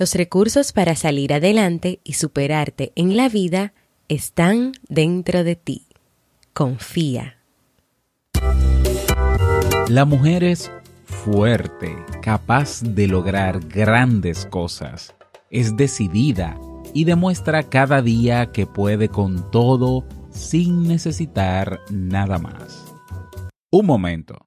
Los recursos para salir adelante y superarte en la vida están dentro de ti. Confía. La mujer es fuerte, capaz de lograr grandes cosas. Es decidida y demuestra cada día que puede con todo sin necesitar nada más. Un momento.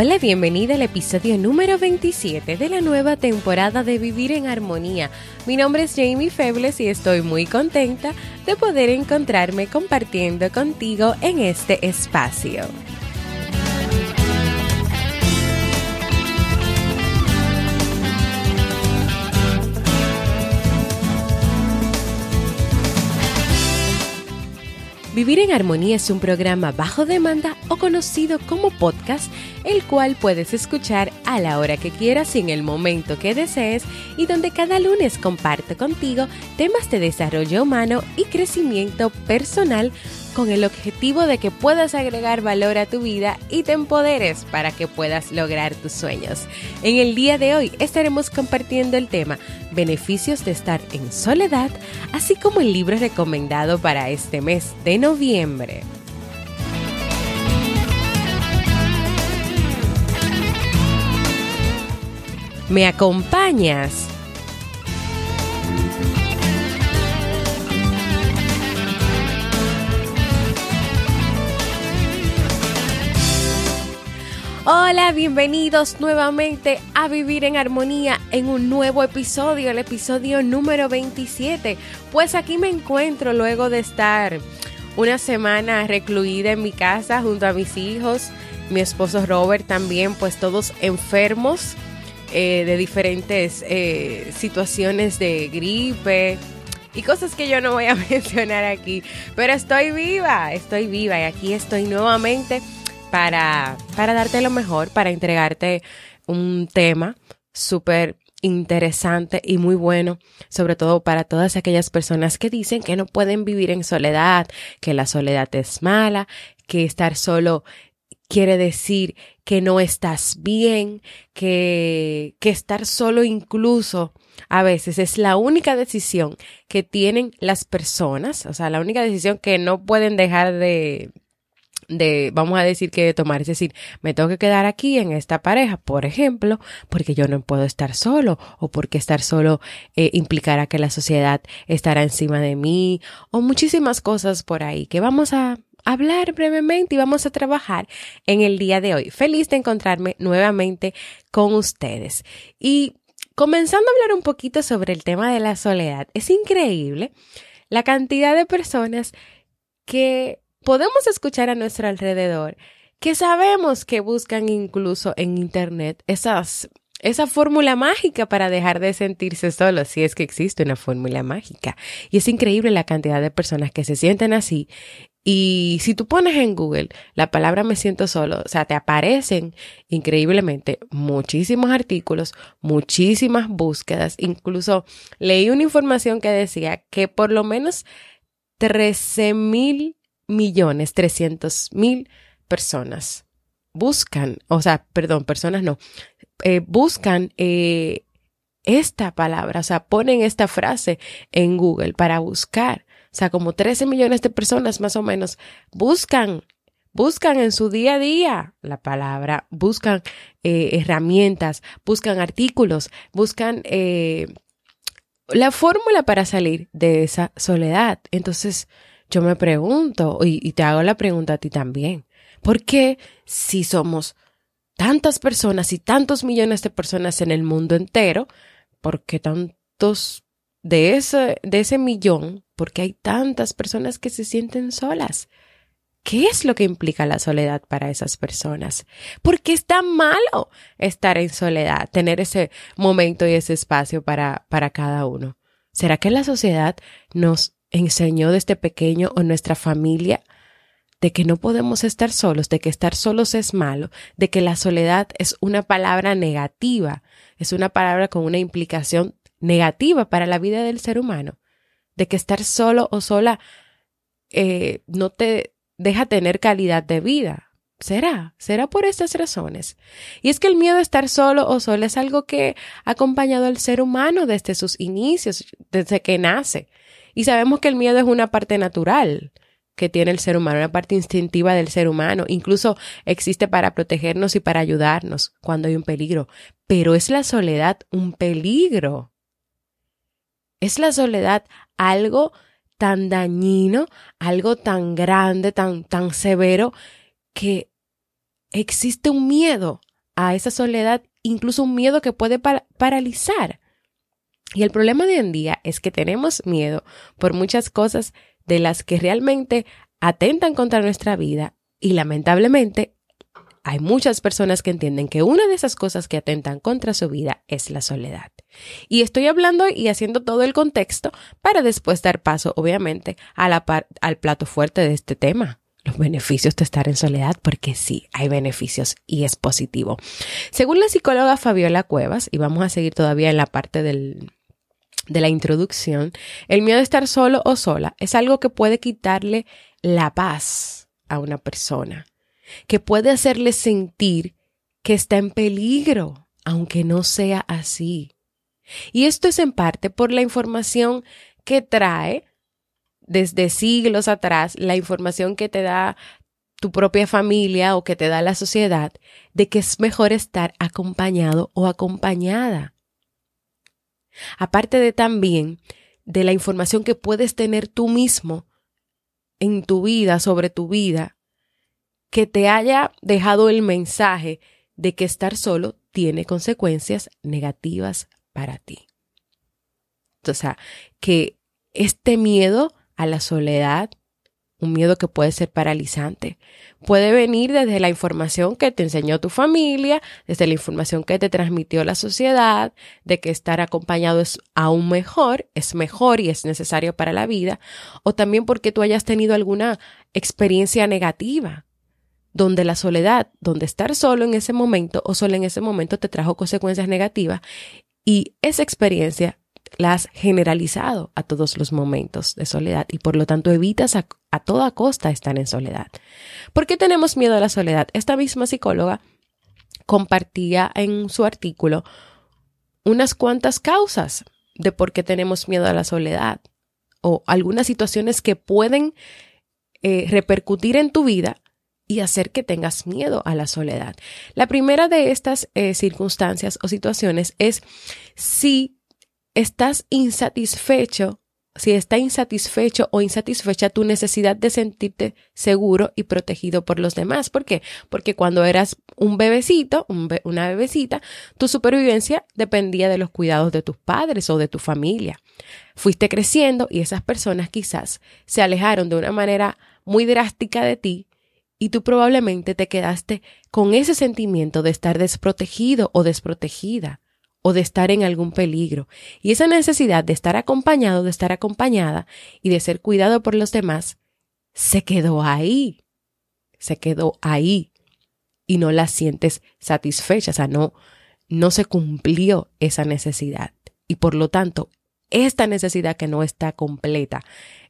Hola, bienvenida al episodio número 27 de la nueva temporada de Vivir en Armonía. Mi nombre es Jamie Febles y estoy muy contenta de poder encontrarme compartiendo contigo en este espacio. Vivir en Armonía es un programa bajo demanda o conocido como podcast, el cual puedes escuchar a la hora que quieras y en el momento que desees y donde cada lunes comparto contigo temas de desarrollo humano y crecimiento personal con el objetivo de que puedas agregar valor a tu vida y te empoderes para que puedas lograr tus sueños. En el día de hoy estaremos compartiendo el tema Beneficios de estar en soledad, así como el libro recomendado para este mes de noviembre. ¿Me acompañas? Hola, bienvenidos nuevamente a Vivir en Armonía en un nuevo episodio, el episodio número 27. Pues aquí me encuentro luego de estar una semana recluida en mi casa junto a mis hijos, mi esposo Robert también, pues todos enfermos eh, de diferentes eh, situaciones de gripe, y cosas que yo no voy a mencionar aquí. Pero estoy viva, estoy viva y aquí estoy nuevamente para, para darte lo mejor, para entregarte un tema súper interesante y muy bueno, sobre todo para todas aquellas personas que dicen que no pueden vivir en soledad, que la soledad es mala, que estar solo quiere decir que no estás bien, que, que estar solo incluso a veces es la única decisión que tienen las personas, o sea, la única decisión que no pueden dejar de, de, vamos a decir que de tomar, es decir, me tengo que quedar aquí en esta pareja, por ejemplo, porque yo no puedo estar solo o porque estar solo eh, implicará que la sociedad estará encima de mí o muchísimas cosas por ahí que vamos a hablar brevemente y vamos a trabajar en el día de hoy. Feliz de encontrarme nuevamente con ustedes. Y comenzando a hablar un poquito sobre el tema de la soledad, es increíble la cantidad de personas que podemos escuchar a nuestro alrededor que sabemos que buscan incluso en Internet esas, esa fórmula mágica para dejar de sentirse solos, si es que existe una fórmula mágica. Y es increíble la cantidad de personas que se sienten así. Y si tú pones en Google la palabra me siento solo, o sea, te aparecen increíblemente muchísimos artículos, muchísimas búsquedas. Incluso leí una información que decía que por lo menos 13 mil millones trescientos mil personas buscan, o sea, perdón, personas no, eh, buscan eh, esta palabra, o sea, ponen esta frase en Google para buscar. Sea, como 13 millones de personas más o menos buscan, buscan en su día a día la palabra, buscan eh, herramientas, buscan artículos, buscan la fórmula para salir de esa soledad. Entonces, yo me pregunto, y, y te hago la pregunta a ti también, ¿por qué si somos tantas personas y tantos millones de personas en el mundo entero, ¿por qué tantos de ese, de ese millón, por qué hay tantas personas que se sienten solas? ¿Qué es lo que implica la soledad para esas personas? ¿Por qué es tan malo estar en soledad, tener ese momento y ese espacio para, para cada uno? ¿Será que la sociedad nos enseñó desde pequeño o nuestra familia de que no podemos estar solos, de que estar solos es malo, de que la soledad es una palabra negativa, es una palabra con una implicación negativa para la vida del ser humano, de que estar solo o sola eh, no te deja tener calidad de vida. ¿Será? ¿Será por estas razones? Y es que el miedo a estar solo o sola es algo que ha acompañado al ser humano desde sus inicios, desde que nace. Y sabemos que el miedo es una parte natural que tiene el ser humano, una parte instintiva del ser humano. Incluso existe para protegernos y para ayudarnos cuando hay un peligro. Pero es la soledad un peligro. Es la soledad algo tan dañino, algo tan grande, tan, tan severo, que existe un miedo a esa soledad, incluso un miedo que puede paralizar. Y el problema de hoy en día es que tenemos miedo por muchas cosas de las que realmente atentan contra nuestra vida y lamentablemente hay muchas personas que entienden que una de esas cosas que atentan contra su vida es la soledad. Y estoy hablando y haciendo todo el contexto para después dar paso, obviamente, al plato fuerte de este tema, los beneficios de estar en soledad, porque sí, hay beneficios y es positivo. Según la psicóloga Fabiola Cuevas, y vamos a seguir todavía en la parte de la introducción, el miedo a estar solo o sola es algo que puede quitarle la paz a una persona, que puede hacerle sentir que está en peligro, aunque no sea así. Y esto es en parte por la información que trae desde siglos atrás, la información que te da tu propia familia o que te da la sociedad, de que es mejor estar acompañado o acompañada. Aparte de también de la información que puedes tener tú mismo en tu vida, sobre tu vida, que te haya dejado el mensaje de que estar solo tiene consecuencias negativas para ti. O sea, que este miedo a la soledad, un miedo que puede ser paralizante. Puede venir desde la información que te enseñó tu familia, desde la información que te transmitió la sociedad, de que estar acompañado es aún mejor, es mejor y es necesario para la vida, o también porque tú hayas tenido alguna experiencia negativa, donde la soledad, donde estar solo en ese momento o solo en ese momento te trajo consecuencias negativas y esa experiencia la has generalizado a todos los momentos de soledad y por lo tanto evitas a, toda costa estar en soledad. ¿Por qué tenemos miedo a la soledad? Esta misma psicóloga compartía en su artículo unas cuantas causas de por qué tenemos miedo a la soledad o algunas situaciones que pueden eh, repercutir en tu vida y hacer que tengas miedo a la soledad. La primera de estas eh, circunstancias o situaciones es si estás insatisfecho, si está insatisfecho o insatisfecha tu necesidad de sentirte seguro y protegido por los demás. ¿Por qué? Porque cuando eras un bebecito, una bebecita, tu supervivencia dependía de los cuidados de tus padres o de tu familia. Fuiste creciendo y esas personas quizás se alejaron de una manera muy drástica de ti y tú probablemente te quedaste con ese sentimiento de estar desprotegido o desprotegida o de estar en algún peligro. Y esa necesidad de estar acompañado, de estar acompañada y de ser cuidado por los demás, se quedó ahí. Se quedó ahí. Y no la sientes satisfecha, o sea, no, no se cumplió esa necesidad. Y por lo tanto, esta necesidad que no está completa,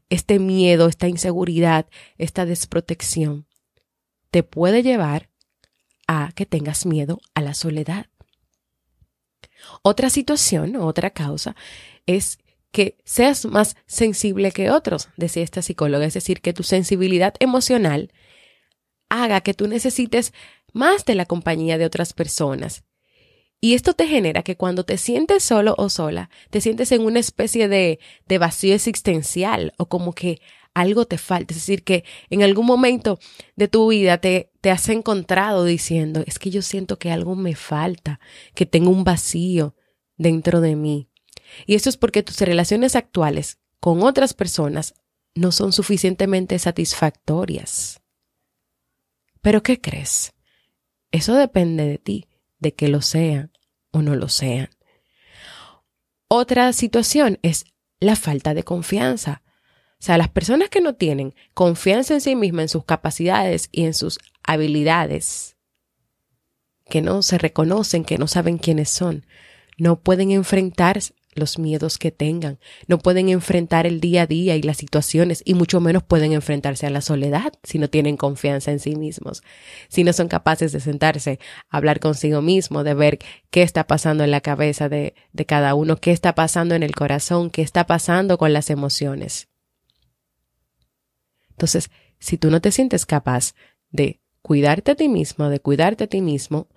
este miedo, esta inseguridad, esta desprotección, te puede llevar a que tengas miedo a la soledad. Otra situación, otra causa, es que seas más sensible que otros, decía esta psicóloga, es decir, que tu sensibilidad emocional haga que tú necesites más de la compañía de otras personas. Y esto te genera que cuando te sientes solo o sola, te sientes en una especie de, vacío existencial o como que algo te falta. Es decir, que en algún momento de tu vida te, te has encontrado diciendo, es que yo siento que algo me falta, que tengo un vacío dentro de mí. Y eso es porque tus relaciones actuales con otras personas no son suficientemente satisfactorias. Pero ¿qué crees? Eso depende de ti, de que lo sean o no lo sean. Otra situación es la falta de confianza. O sea, las personas que no tienen confianza en sí mismas, en sus capacidades y en sus habilidades, que no se reconocen, que no saben quiénes son, no pueden enfrentar los miedos que tengan, no pueden enfrentar el día a día y las situaciones y mucho menos pueden enfrentarse a la soledad si no tienen confianza en sí mismos, si no son capaces de sentarse, hablar consigo mismo, de ver qué está pasando en la cabeza de, de cada uno, qué está pasando en el corazón, qué está pasando con las emociones. Entonces, si tú no te sientes capaz de cuidarte a ti mismo, de cuidarte a ti mismo,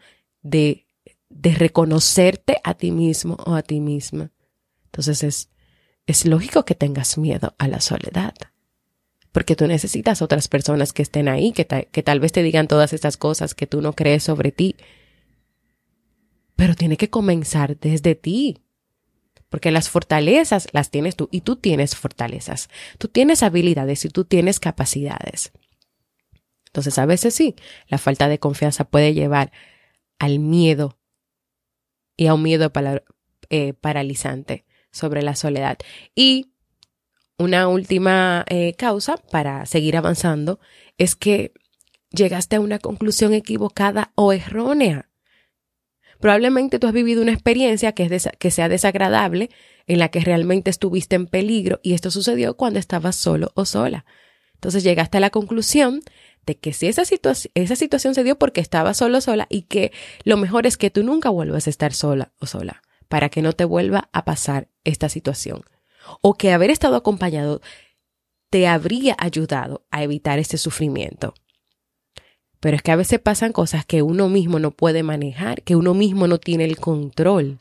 de, de reconocerte a ti mismo o a ti misma, entonces es, es lógico que tengas miedo a la soledad. Porque tú necesitas otras personas que estén ahí, que, que tal vez te digan todas estas cosas que tú no crees sobre ti. Pero tiene que comenzar desde ti. Porque las fortalezas las tienes tú y tú tienes fortalezas. Tú tienes habilidades y tú tienes capacidades. Entonces a veces sí, la falta de confianza puede llevar al miedo y a un miedo eh, paralizante sobre la soledad. Y una última eh, causa para seguir avanzando es que llegaste a una conclusión equivocada o errónea. Probablemente tú has vivido una experiencia que, es que sea desagradable, en la que realmente estuviste en peligro y esto sucedió cuando estabas solo o sola. Entonces llegaste a la conclusión de que si esa, situación se dio porque estabas solo o sola y que lo mejor es que tú nunca vuelvas a estar sola o sola para que no te vuelva a pasar esta situación. O que haber estado acompañado te habría ayudado a evitar este sufrimiento. Pero es que a veces pasan cosas que uno mismo no puede manejar, que uno mismo no tiene el control.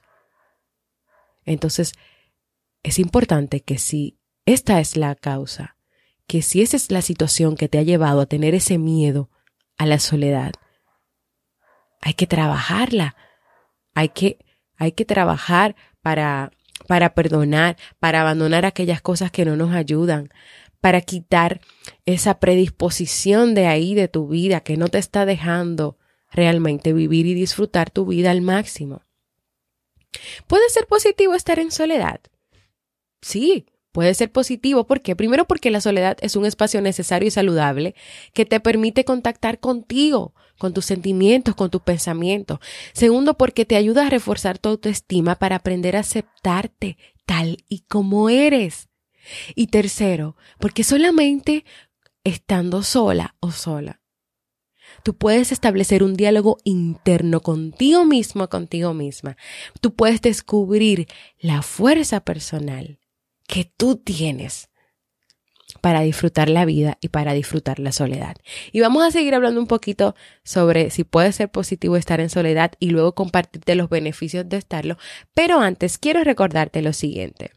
Entonces, es importante que si esta es la causa, que si esa es la situación que te ha llevado a tener ese miedo a la soledad, hay que trabajarla, hay que hay que trabajar para, para perdonar, para abandonar aquellas cosas que no nos ayudan, para quitar esa predisposición de ahí de tu vida que no te está dejando realmente vivir y disfrutar tu vida al máximo. ¿Puede ser positivo estar en soledad? Sí, puede ser positivo. ¿Por qué? Primero porque la soledad es un espacio necesario y saludable que te permite contactar contigo, con tus sentimientos, con tus pensamientos. Segundo, porque te ayuda a reforzar tu autoestima para aprender a aceptarte tal y como eres. Y tercero, porque solamente estando sola o sola, tú puedes establecer un diálogo interno contigo mismo, contigo misma. Tú puedes descubrir la fuerza personal que tú tienes para disfrutar la vida y para disfrutar la soledad. Y vamos a seguir hablando un poquito sobre si puede ser positivo estar en soledad y luego compartirte los beneficios de estarlo. Pero antes quiero recordarte lo siguiente.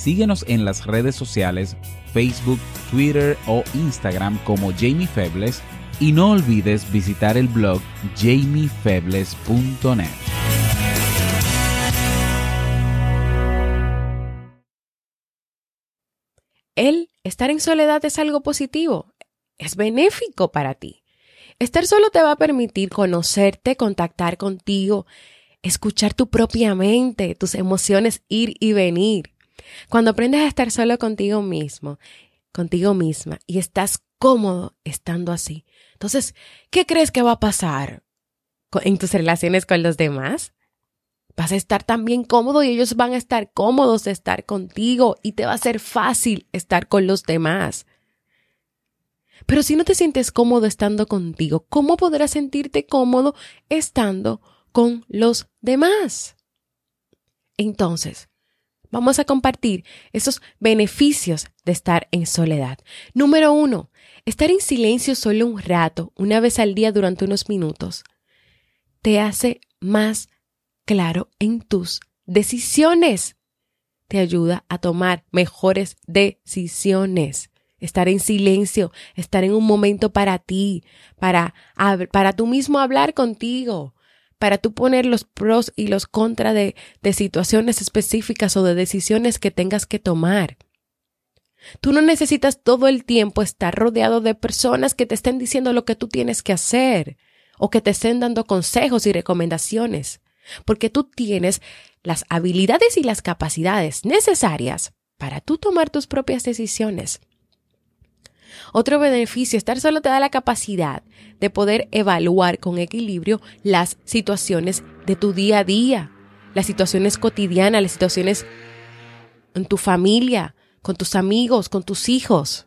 Síguenos en las redes sociales, Facebook, Twitter o Instagram como Jamie Febles y no olvides visitar el blog jamiefebles.net. El estar en soledad es algo positivo, es benéfico para ti. Estar solo te va a permitir conocerte, contactar contigo, escuchar tu propia mente, tus emociones ir y venir. Cuando aprendes a estar solo contigo mismo, contigo misma, y estás cómodo estando así, entonces, ¿qué crees que va a pasar en tus relaciones con los demás? Vas a estar también cómodo y ellos van a estar cómodos de estar contigo y te va a ser fácil estar con los demás. Pero si no te sientes cómodo estando contigo, ¿cómo podrás sentirte cómodo estando con los demás? Entonces, vamos a compartir esos beneficios de estar en soledad. Número uno, estar en silencio solo un rato, una vez al día durante unos minutos, te hace más claro en tus decisiones. Te ayuda a tomar mejores decisiones. Estar en silencio, estar en un momento para ti, para, para tú mismo hablar contigo, para tú poner los pros y los contras de, de situaciones específicas o de decisiones que tengas que tomar. Tú no necesitas todo el tiempo estar rodeado de personas que te estén diciendo lo que tú tienes que hacer o que te estén dando consejos y recomendaciones, porque tú tienes las habilidades y las capacidades necesarias para tú tomar tus propias decisiones. Otro beneficio, estar solo te da la capacidad de poder evaluar con equilibrio las situaciones de tu día a día, las situaciones cotidianas, las situaciones en tu familia, con tus amigos, con tus hijos.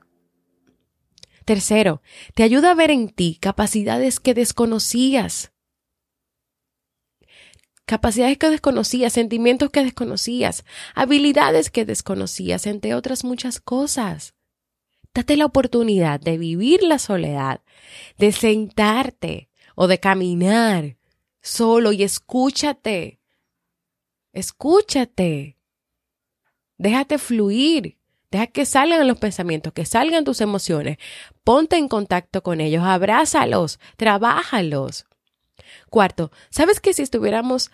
Tercero, te ayuda a ver en ti capacidades que desconocías. Capacidades que desconocías, sentimientos que desconocías, habilidades que desconocías, entre otras muchas cosas. Date la oportunidad de vivir la soledad, de sentarte o de caminar solo y escúchate. Escúchate. Déjate fluir. Deja que salgan los pensamientos, que salgan tus emociones. Ponte en contacto con ellos, abrázalos, trabájalos. Cuarto, ¿sabes que si estuviéramos,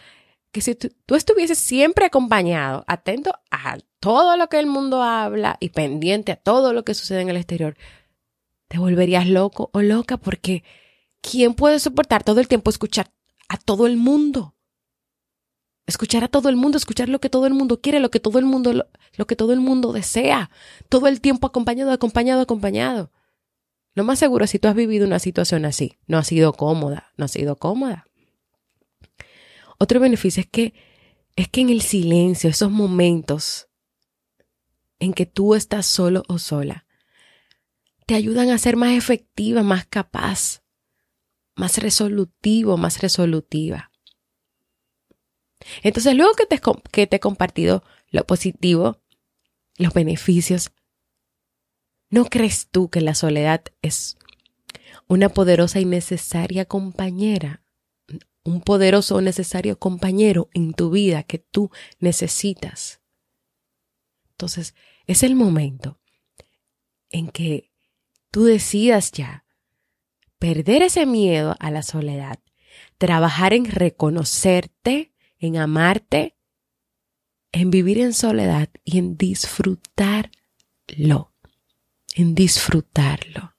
que si tú, estuvieses siempre acompañado, atento a todo lo que el mundo habla y pendiente a todo lo que sucede en el exterior, te volverías loco o loca porque ¿quién puede soportar todo el tiempo escuchar a todo el mundo? escuchar a todo el mundo, escuchar lo que todo el mundo quiere, lo que todo el mundo, lo, que todo el mundo desea, todo el tiempo acompañado, acompañado, acompañado. Lo más seguro, si tú has vivido una situación así, no ha sido cómoda, no ha sido cómoda. Otro beneficio es que, es que en el silencio, esos momentos en que tú estás solo o sola, te ayudan a ser más efectiva, más capaz, más resolutivo, más resolutiva. Entonces, luego que te, que te he compartido lo positivo, los beneficios, ¿no crees tú que la soledad es una poderosa y necesaria compañera? Un poderoso o necesario compañero en tu vida que tú necesitas. Entonces, es el momento en que tú decidas ya perder ese miedo a la soledad, trabajar en reconocerte en amarte, en vivir en soledad y en disfrutarlo, en disfrutarlo.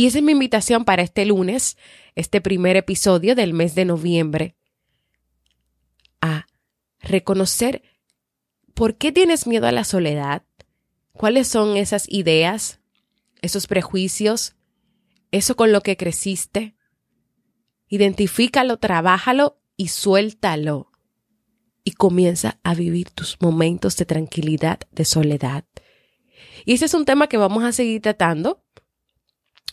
Y esa es mi invitación para este lunes, este primer episodio del mes de noviembre, a reconocer por qué tienes miedo a la soledad, cuáles son esas ideas, esos prejuicios, eso con lo que creciste. Identifícalo, trabájalo y suéltalo y comienza a vivir tus momentos de tranquilidad, de soledad. Y ese es un tema que vamos a seguir tratando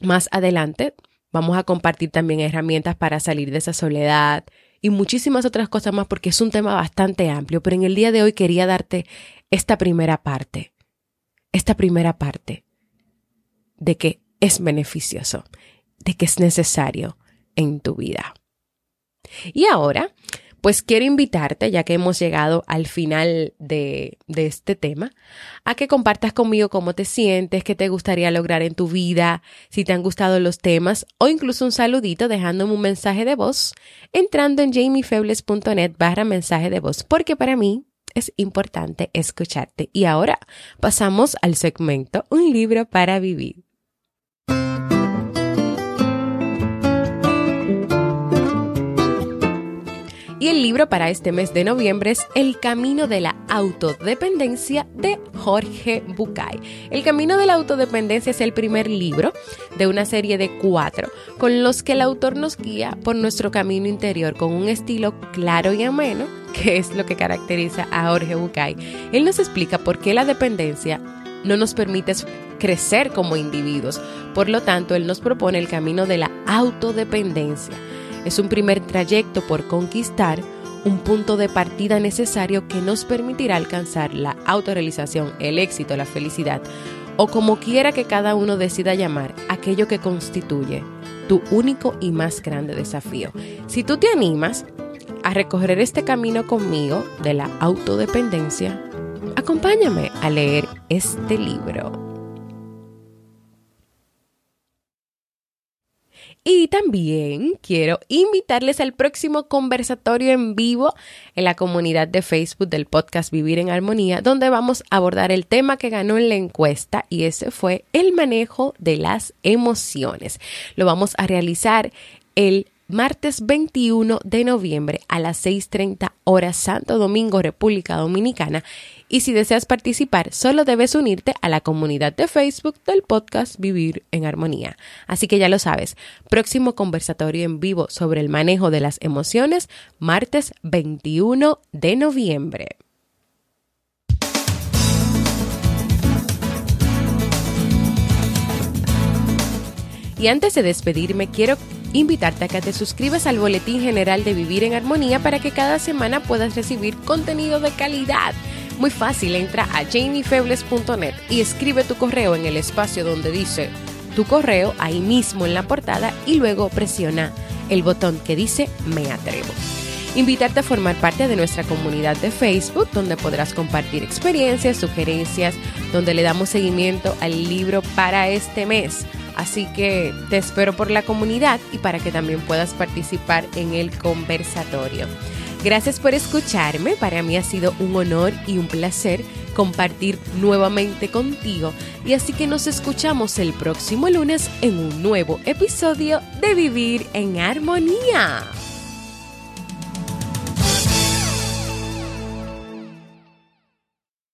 más adelante. Vamos a compartir también herramientas para salir de esa soledad y muchísimas otras cosas más porque es un tema bastante amplio, pero en el día de hoy quería darte esta primera parte, esta primera parte de que es beneficioso, de que es necesario en tu vida. Y ahora, pues quiero invitarte, ya que hemos llegado al final de, este tema, a que compartas conmigo cómo te sientes, qué te gustaría lograr en tu vida, si te han gustado los temas o incluso un saludito dejándome un mensaje de voz entrando en jamiefebles.net barra mensaje de voz, porque para mí es importante escucharte. Y ahora pasamos al segmento Un libro para vivir. El libro para este mes de noviembre es El Camino de la Autodependencia de Jorge Bucay. El Camino de la Autodependencia es el primer libro de una serie de cuatro con los que el autor nos guía por nuestro camino interior con un estilo claro y ameno, que es lo que caracteriza a Jorge Bucay. Él nos explica por qué la dependencia no nos permite crecer como individuos. Por lo tanto, él nos propone el camino de la autodependencia es un primer trayecto por conquistar, un punto de partida necesario que nos permitirá alcanzar la autorrealización, el éxito, la felicidad, o como quiera que cada uno decida llamar aquello que constituye tu único y más grande desafío. Si tú te animas a recorrer este camino conmigo de la autodependencia, acompáñame a leer este libro. Y también quiero invitarles al próximo conversatorio en vivo en la comunidad de Facebook del podcast Vivir en Armonía, donde vamos a abordar el tema que ganó en la encuesta y ese fue el manejo de las emociones. Lo vamos a realizar el martes 21 de noviembre a las 6.30 horas Santo Domingo, República Dominicana. Y si deseas participar, solo debes unirte a la comunidad de Facebook del podcast Vivir en Armonía. Así que ya lo sabes, próximo conversatorio en vivo sobre el manejo de las emociones, martes 21 de noviembre. Y antes de despedirme, quiero invitarte a que te suscribas al Boletín General de Vivir en Armonía para que cada semana puedas recibir contenido de calidad. Muy fácil, entra a jamiefebles.net y escribe tu correo en el espacio donde dice tu correo ahí mismo en la portada y luego presiona el botón que dice Me atrevo. Invitarte a formar parte de nuestra comunidad de Facebook, donde podrás compartir experiencias, sugerencias, donde le damos seguimiento al libro para este mes. Así que te espero por la comunidad y para que también puedas participar en el conversatorio. Gracias por escucharme, para mí ha sido un honor y un placer compartir nuevamente contigo y así que nos escuchamos el próximo lunes en un nuevo episodio de Vivir en Armonía.